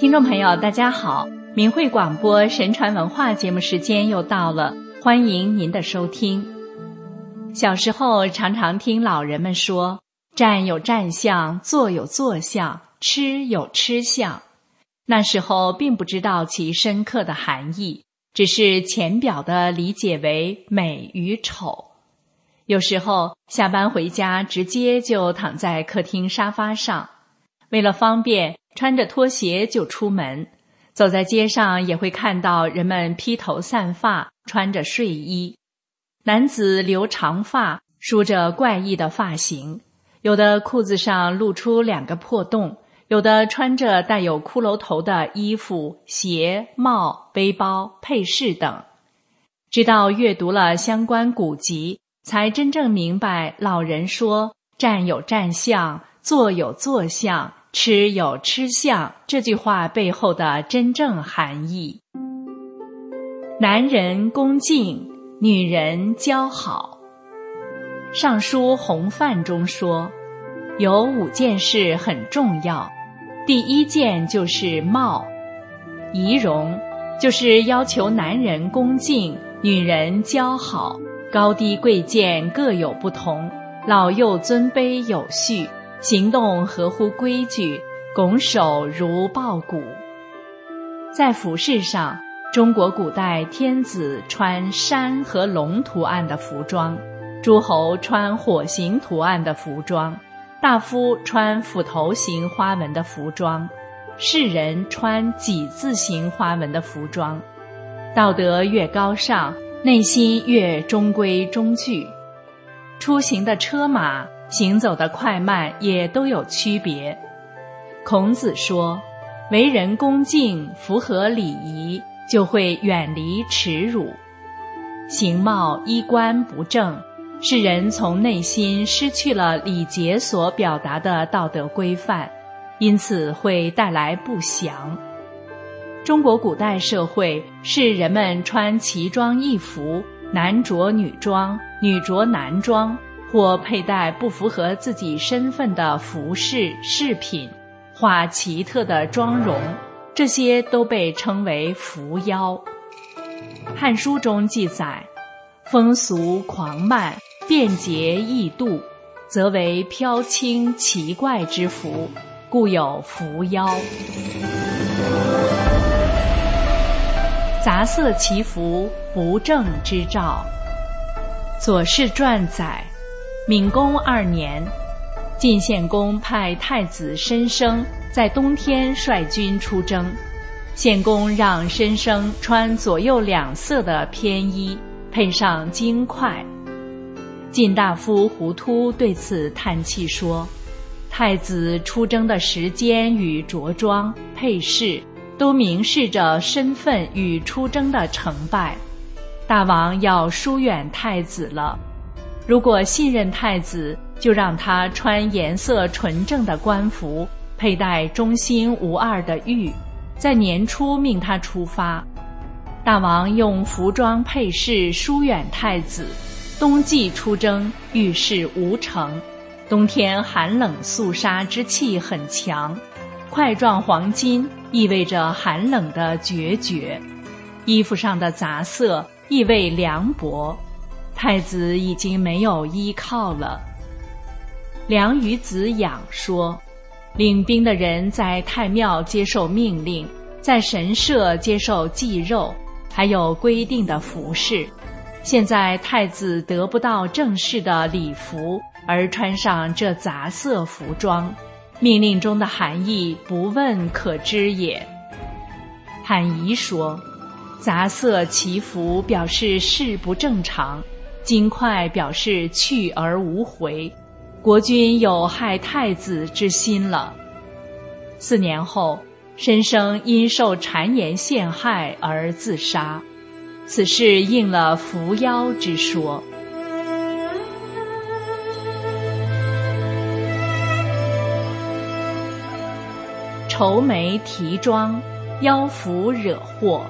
听众朋友，大家好！明慧广播神传文化节目时间又到了，欢迎您的收听。小时候常常听老人们说：“站有站相，坐有坐相，吃有吃相。”那时候并不知道其深刻的含义，只是浅表的理解为美与丑。有时候下班回家，直接就躺在客厅沙发上，为了方便。穿着拖鞋就出门，走在街上也会看到人们披头散发，穿着睡衣。男子留长发，梳着怪异的发型，有的裤子上露出两个破洞，有的穿着带有骷髅头的衣服、鞋、帽、背包、配饰等。直到阅读了相关古籍，才真正明白老人说“站有站相，坐有坐相”。吃有吃相这句话背后的真正含义。男人恭敬，女人姣好。《尚书洪范》中说，有五件事很重要，第一件就是貌，仪容，就是要求男人恭敬，女人姣好，高低贵贱各有不同，老幼尊卑有序。行动合乎规矩，拱手如抱鼓。在服饰上，中国古代天子穿山和龙图案的服装，诸侯穿火形图案的服装，大夫穿斧头形花纹的服装，士人穿几字形花纹的服装。道德越高尚，内心越中规中矩。出行的车马。行走的快慢也都有区别。孔子说：“为人恭敬，符合礼仪，就会远离耻辱。形貌衣冠不正，是人从内心失去了礼节所表达的道德规范，因此会带来不祥。中国古代社会是人们穿奇装异服，男着女装，女着男装。”或佩戴不符合自己身份的服饰饰品，画奇特的妆容，这些都被称为伏妖。《汉书》中记载，风俗狂慢，便捷易度，则为飘轻奇怪之服，故有伏妖。杂色奇服，不正之兆。《左氏传》载。敏公二年，晋献公派太子申生在冬天率军出征，献公让申生穿左右两色的偏衣，配上金块。晋大夫胡突对此叹气说：“太子出征的时间与着装配饰，都明示着身份与出征的成败。大王要疏远太子了。”如果信任太子，就让他穿颜色纯正的官服，佩戴忠心无二的玉，在年初命他出发。大王用服装配饰疏远太子，冬季出征，遇事无成。冬天寒冷肃杀之气很强，块状黄金意味着寒冷的决绝，衣服上的杂色意味凉薄。太子已经没有依靠了。梁于子养说：“领兵的人在太庙接受命令，在神社接受祭肉，还有规定的服饰。现在太子得不到正式的礼服，而穿上这杂色服装，命令中的含义不问可知也。”罕仪说：“杂色祈福表示事不正常。”金块表示去而无回，国君有害太子之心了。四年后，申生因受谗言陷害而自杀，此事应了伏妖之说。愁眉啼妆，妖符惹祸。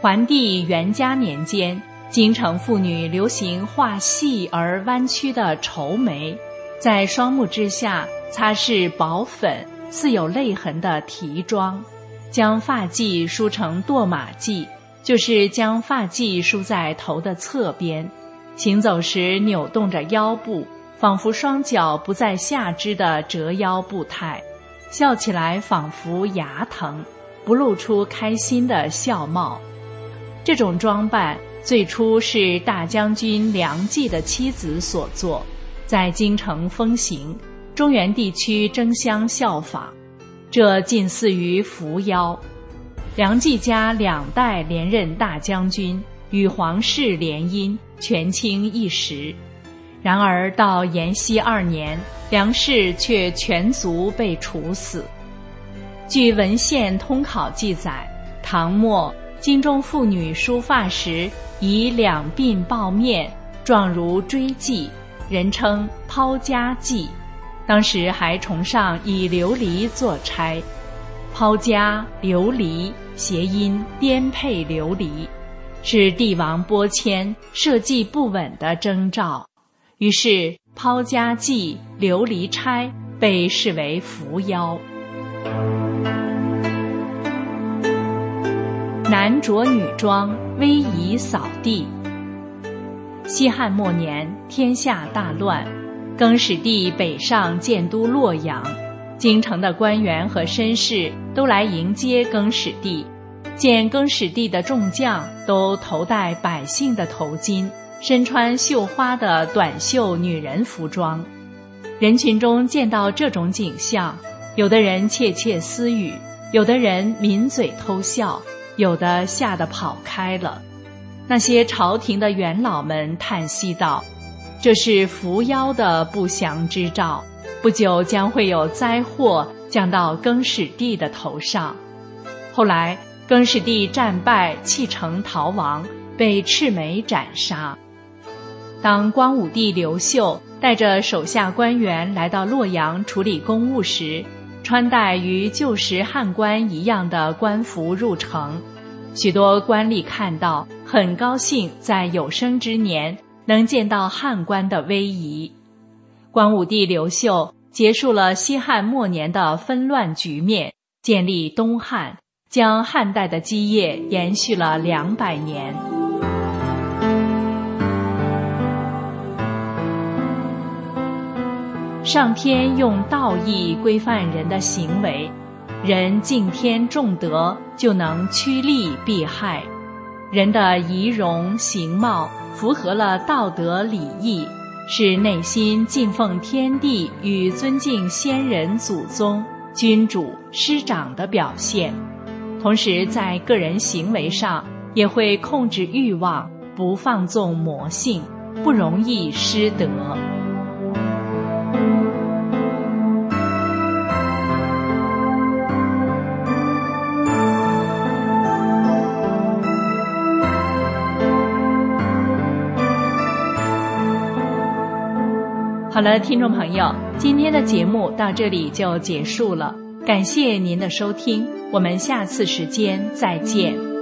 桓帝元嘉年间。京城妇女流行画细而弯曲的愁眉，在双目之下擦拭薄粉，似有泪痕的提妆，将发髻梳成堕马髻，就是将发髻梳在头的侧边，行走时扭动着腰部，仿佛双脚不在下肢的折腰步态，笑起来仿佛牙疼，不露出开心的笑貌。这种装扮最初是大将军梁冀的妻子所作，在京城风行。中原地区争相效仿，这近似于伏妖。梁冀家两代连任大将军，与皇室联姻，权倾一时。然而到延熙二年，梁氏却全族被处死。据文献通考记载，唐末京中妇女梳发时，以两鬓抱面，状如锥髻，人称抛家髻。当时还崇尚以琉璃做钗，抛家琉璃谐音颠沛流离，是帝王拨迁社稷不稳的征兆。于是抛家髻、琉璃钗被视为扶妖。男着女装，威仪扫地。西汉末年，天下大乱。更始帝北上建都洛阳，京城的官员和绅士都来迎接更始帝。见更始帝的众将都头戴百姓的头巾，身穿绣花的短袖女人服装。人群中见到这种景象，有的人窃窃私语，有的人抿嘴偷笑，有的吓得跑开了。那些朝廷的元老们叹息道。这是伏妖的不祥之兆，不久将会有灾祸降到更始帝的头上。后来，更始帝战败，弃城逃亡，被赤眉斩杀。当光武帝刘秀带着手下官员来到洛阳处理公务时，穿戴与旧时汉官一样的官服入城，许多官吏看到，很高兴在有生之年。能见到汉官的威仪，光武帝刘秀结束了西汉末年的纷乱局面，建立东汉，将汉代的基业延续了两百年。上天用道义规范人的行为，人敬天重德，就能趋利避害，人的仪容形貌。符合了道德礼义，是内心敬奉天地与尊敬先人祖宗、君主师长的表现。同时，在个人行为上也会控制欲望，不放纵魔性，不容易失德。好了，听众朋友，今天的节目到这里就结束了，感谢您的收听，我们下次时间再见。